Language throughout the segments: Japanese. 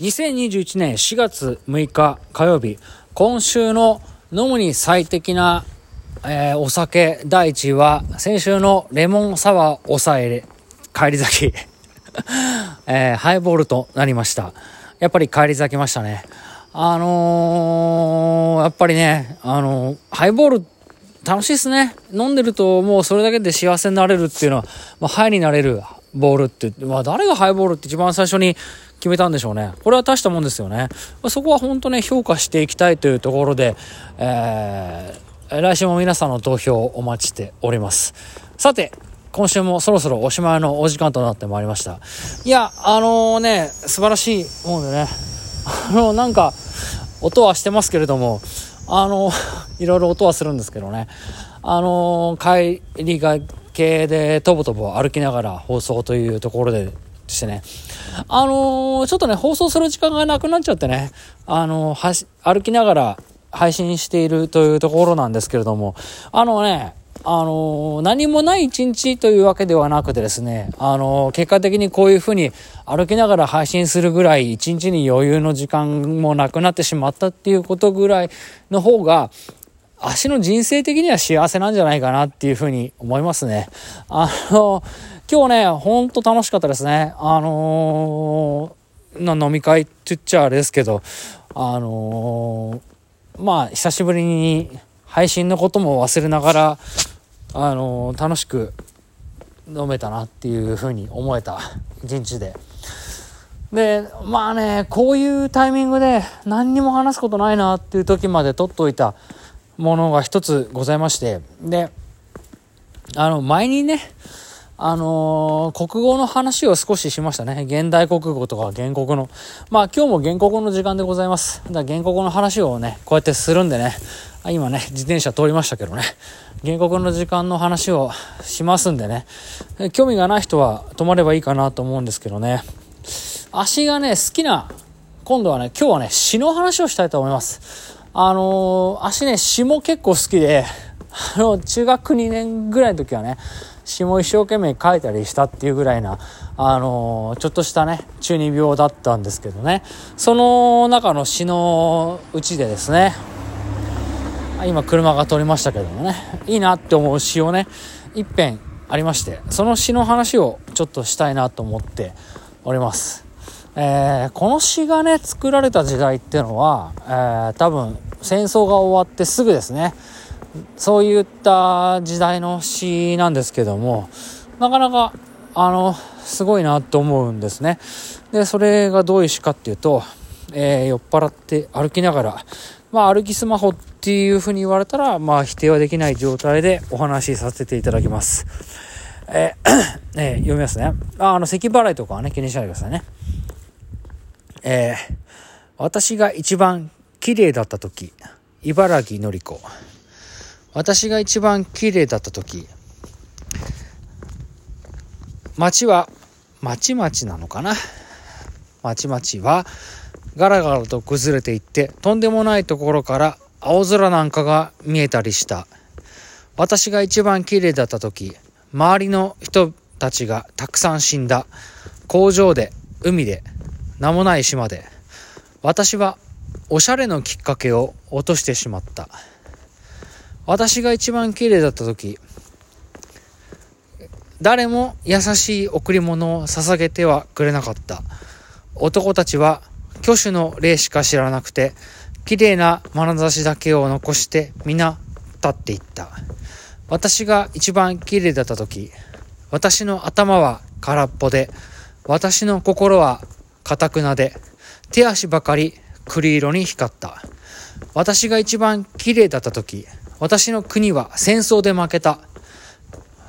2021年4月6日火曜日、今週の飲むに最適な、えー、お酒第1位は、先週のレモンサワー抑え帰り咲き、えー、ハイボールとなりました。やっぱり帰り咲きましたね。あのー、やっぱりね、あのー、ハイボール楽しいですね。飲んでるともうそれだけで幸せになれるっていうのは、まあ、ハイになれるボールって、まあ、誰がハイボールって一番最初に決めたんでしょうね。これは大したもんですよね。ま、そこは本当ね、評価していきたいというところで、えー、来週も皆さんの投票をお待ちしております。さて、今週もそろそろおしまいのお時間となってまいりました。いや、あのー、ね、素晴らしいもんでね、あの、なんか、音はしてますけれども、あの、いろいろ音はするんですけどね、あの、帰りがけでとぼとぼ歩きながら放送というところでしてね、あのちょっとね、放送する時間がなくなっちゃってね、あの歩きながら配信しているというところなんですけれども、あのね、あの何もない一日というわけではなくてですね、あの結果的にこういうふうに歩きながら配信するぐらい一日に余裕の時間もなくなってしまったっていうことぐらいの方が、足の人生的には幸せなんじゃないかなっていうふうに思いますね。あの、今日ね、ほんと楽しかったですね。あのー、の飲み会って言っちゃあれですけど、あのー、まあ、久しぶりに配信のことも忘れながら、あのー、楽しく飲めたなっていうふうに思えた一日で。で、まあね、こういうタイミングで何にも話すことないなっていう時まで撮っといたものが一つございまして、で、あの、前にね、あのー、国語の話を少ししましたね。現代国語とか原告の。まあ今日も原告の時間でございます。だから原告の話をね、こうやってするんでね、今ね、自転車通りましたけどね、原告の時間の話をしますんでね、興味がない人は止まればいいかなと思うんですけどね、足がね、好きな、今度はね、今日はね、詩の話をしたいと思います。あのー、足ね、詩も結構好きで、あの、中学2年ぐらいの時はね、詩も一生懸命書いたりしたっていうぐらいな、あの、ちょっとしたね、中二病だったんですけどね、その中の詩のうちでですね、今車が通りましたけどもね、いいなって思う詩をね、一編ありまして、その詩の話をちょっとしたいなと思っております。えー、この詩がね作られた時代っていうのは、えー、多分戦争が終わってすぐですねそういった時代の詩なんですけどもなかなかあのすごいなと思うんですね。でそれがどういう詩かっていうと、えー、酔っ払って歩きながらまあ歩きスマホっていうふうに言われたらまあ否定はできない状態でお話しさせていただきます。えー えー、読みますね。ああの咳払いとかはね気にしないでくださいね。えー、私が一番綺麗だった時、茨城のり子。私が一番綺麗だった時、町は、まちまちなのかな？まちまちは、ガラガラと崩れていって、とんでもないところから青空なんかが見えたりした。私が一番綺麗だった時、周りの人たちがたくさん死んだ。工場で、海で、名もない島で私はおしゃれのきっかけを落としてしまった私が一番綺麗だった時誰も優しい贈り物を捧げてはくれなかった男たちは挙手の礼しか知らなくて綺麗な眼差しだけを残して皆立っていった私が一番綺麗だった時私の頭は空っぽで私の心はかたくなで、手足ばかり栗色に光った。私が一番綺麗だった時、私の国は戦争で負けた。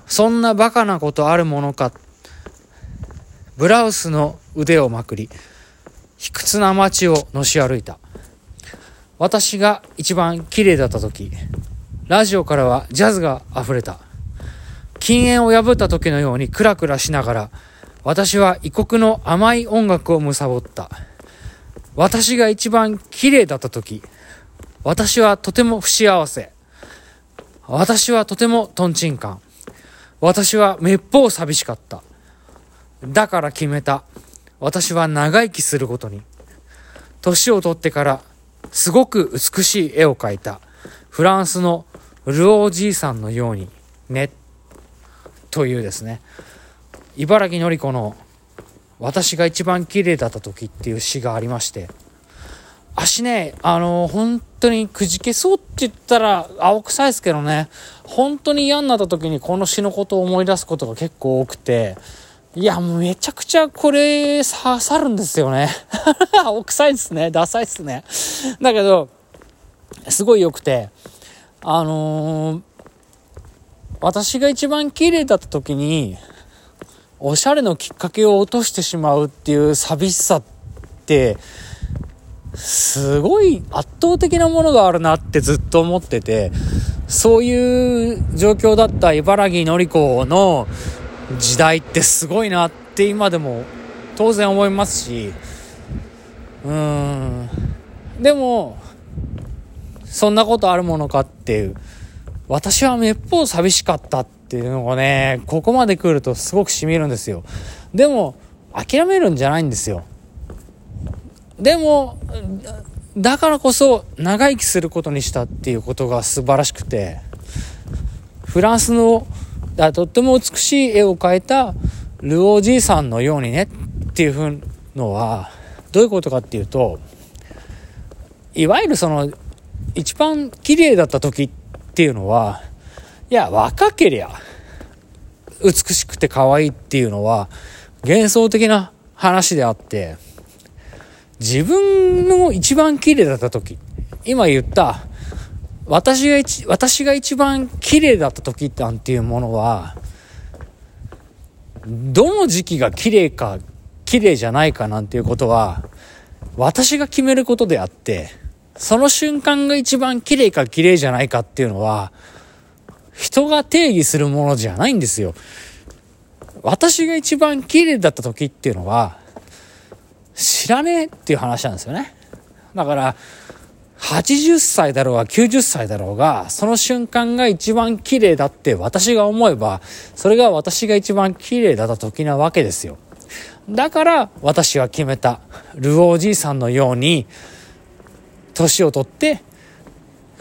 そんなバカなことあるものか。ブラウスの腕をまくり、卑屈な街をのし歩いた。私が一番綺麗だった時、ラジオからはジャズが溢れた。禁煙を破った時のようにクラクラしながら、私は異国の甘い音楽を貪った。私が一番綺麗だった時、私はとても不幸せ。私はとてもトンチンカン。私はめっぽう寂しかった。だから決めた。私は長生きすることに。年を取ってからすごく美しい絵を描いたフランスのルオーじいさんのようにねというですね茨城のり子の「私が一番綺麗だった時」っていう詩がありまして足ねあの本当にくじけそうって言ったら青臭いですけどね本当に嫌になった時にこの詩のことを思い出すことが結構多くていや、もうめちゃくちゃこれ刺さるんですよね。青臭いですね。ダサいですね。だけど、すごい良くて、あのー、私が一番綺麗だった時に、おしゃれのきっかけを落としてしまうっていう寂しさって、すごい圧倒的なものがあるなってずっと思ってて、そういう状況だった茨城のり子の時代ってすごいなって今でも当然思いますし、うーん。でも、そんなことあるものかっていう。私はめっぽう寂しかったっていうのがね、ここまで来るとすごくしみるんですよ。でも、諦めるんじゃないんですよ。でも、だからこそ長生きすることにしたっていうことが素晴らしくて、フランスのだとっても美しい絵を描いたルオーじいさんのようにねっていうふうのはどういうことかっていうといわゆるその一番綺麗だった時っていうのはいや若けりゃ美しくて可愛いっていうのは幻想的な話であって自分の一番綺麗だった時今言った私が一、私が一番綺麗だった時なんていうものは、どの時期が綺麗か、綺麗じゃないかなんていうことは、私が決めることであって、その瞬間が一番綺麗か綺麗じゃないかっていうのは、人が定義するものじゃないんですよ。私が一番綺麗だった時っていうのは、知らねえっていう話なんですよね。だから、80歳だろうが90歳だろうが、その瞬間が一番綺麗だって私が思えば、それが私が一番綺麗だった時なわけですよ。だから私は決めた。ルオーじいさんのように、年をとって、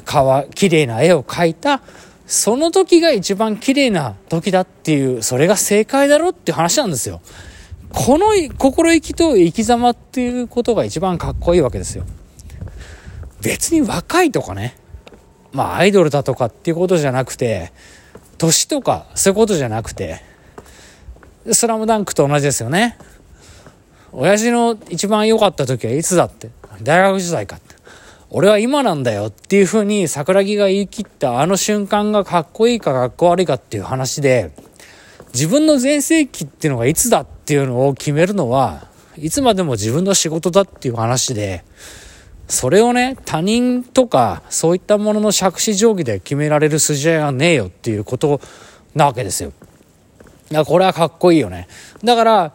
かわ、綺麗な絵を描いた、その時が一番綺麗な時だっていう、それが正解だろうっていう話なんですよ。この心意気と生き様っていうことが一番かっこいいわけですよ。別に若いとかね、まあアイドルだとかっていうことじゃなくて、年とかそういうことじゃなくて、スラムダンクと同じですよね。親父の一番良かった時はいつだって。大学時代かって。俺は今なんだよっていう風に桜木が言い切ったあの瞬間がかっこいいかかっこ悪いかっていう話で、自分の全盛期っていうのがいつだってていうのを決めるのは、いつまでも自分の仕事だっていう話で、それをね、他人とか、そういったものの杓子定規で決められる筋合いはねえよっていうことなわけですよ。いや、これはかっこいいよね。だから、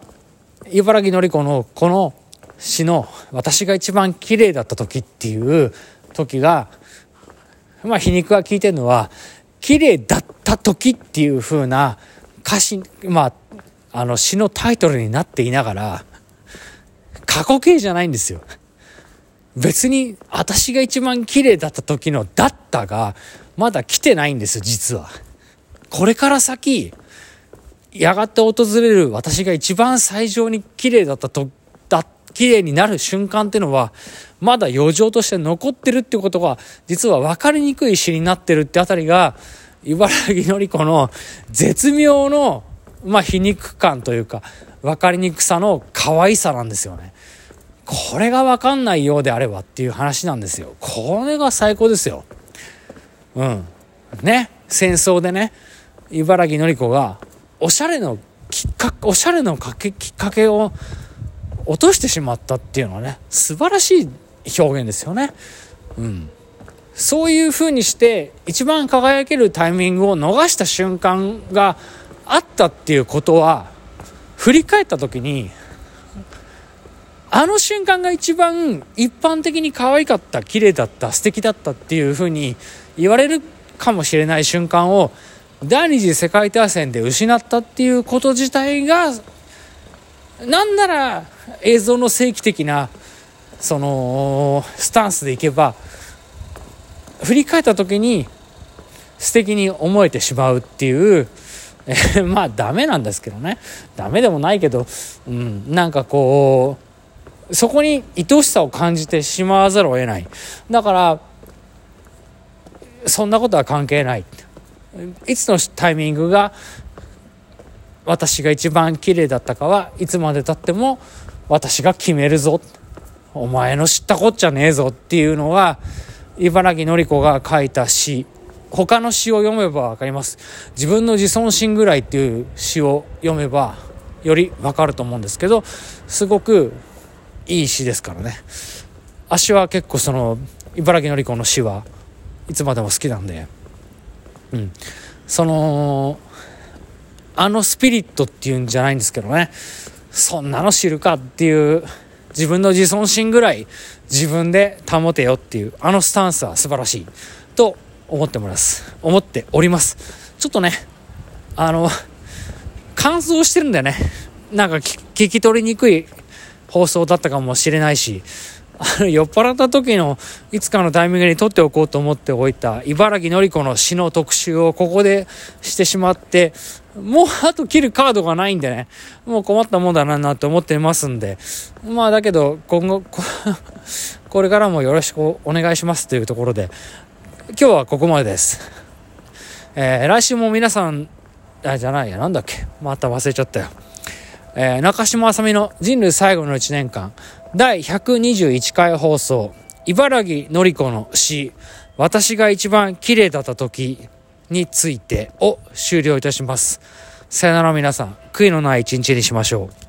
茨城のり子のこの詩の私が一番綺麗だった時っていう時が、まあ皮肉が効いてるのは、綺麗だった時っていう風な歌詞、まあ、あの詩のタイトルになっていながら、過去形じゃないんですよ。別に私が一番綺麗だった時のだったが、まだ来てないんです実は。これから先、やがて訪れる私が一番最上に綺麗だったと、だ、綺麗になる瞬間っていうのは、まだ余剰として残ってるってことが、実は分かりにくい詩になってるってあたりが、茨城のり子の絶妙の、まあ、皮肉感というか、分かりにくさの可愛さなんですよね。これがわかんないようであればっていう話なんですよ。これが最高ですよ。うん。ね。戦争でね、茨城のり子が、おしゃれのきっかけ、おしゃれのかけきっかけを落としてしまったっていうのはね、素晴らしい表現ですよね。うん。そういう風にして、一番輝けるタイミングを逃した瞬間があったっていうことは、振り返った時に、あの瞬間が一番一般的に可愛かった、綺麗だった、素敵だったっていう風に言われるかもしれない瞬間を第二次世界大戦で失ったっていうこと自体が、なんなら映像の正規的なそのスタンスでいけば振り返った時に素敵に思えてしまうっていうえ、まあダメなんですけどね。ダメでもないけど、うん、なんかこうそこに愛おしさを感じてしまわざるを得ない。だからそんなことは関係ない。いつのタイミングが私が一番綺麗だったかはいつまでたっても私が決めるぞ。お前の知ったこっちゃねえぞっていうのは茨城のり子が書いた詩。他の詩を読めば分かります。自分の自尊心ぐらいっていう詩を読めばより分かると思うんですけどすごくいい詩ですからね。足は結構その茨城のり子の詩はいつまでも好きなんで。うん。そのあのスピリットっていうんじゃないんですけどね。そんなの知るかっていう自分の自尊心ぐらい自分で保てよっていうあのスタンスは素晴らしい。と思ってます。思っております。ちょっとねあの乾燥してるんだよね。なんか聞き取りにくい放送だったかもしれないしあの酔っ払った時のいつかのタイミングに撮っておこうと思っておいた茨城のり子の詩の特集をここでしてしまってもうあと切るカードがないんでね。もう困ったもんだなと思ってますんで。まあだけど今後 これからもよろしくお願いしますというところで今日はここまでです。えー、来週も皆さん、あ、じゃないや、なんだっけ？また忘れちゃったよ。えー、中島あさみの人類最後の1年間、第121回放送、茨城のり子の詩、私が一番綺麗だった時についてを終了いたします。さよなら皆さん、悔いのない一日にしましょう。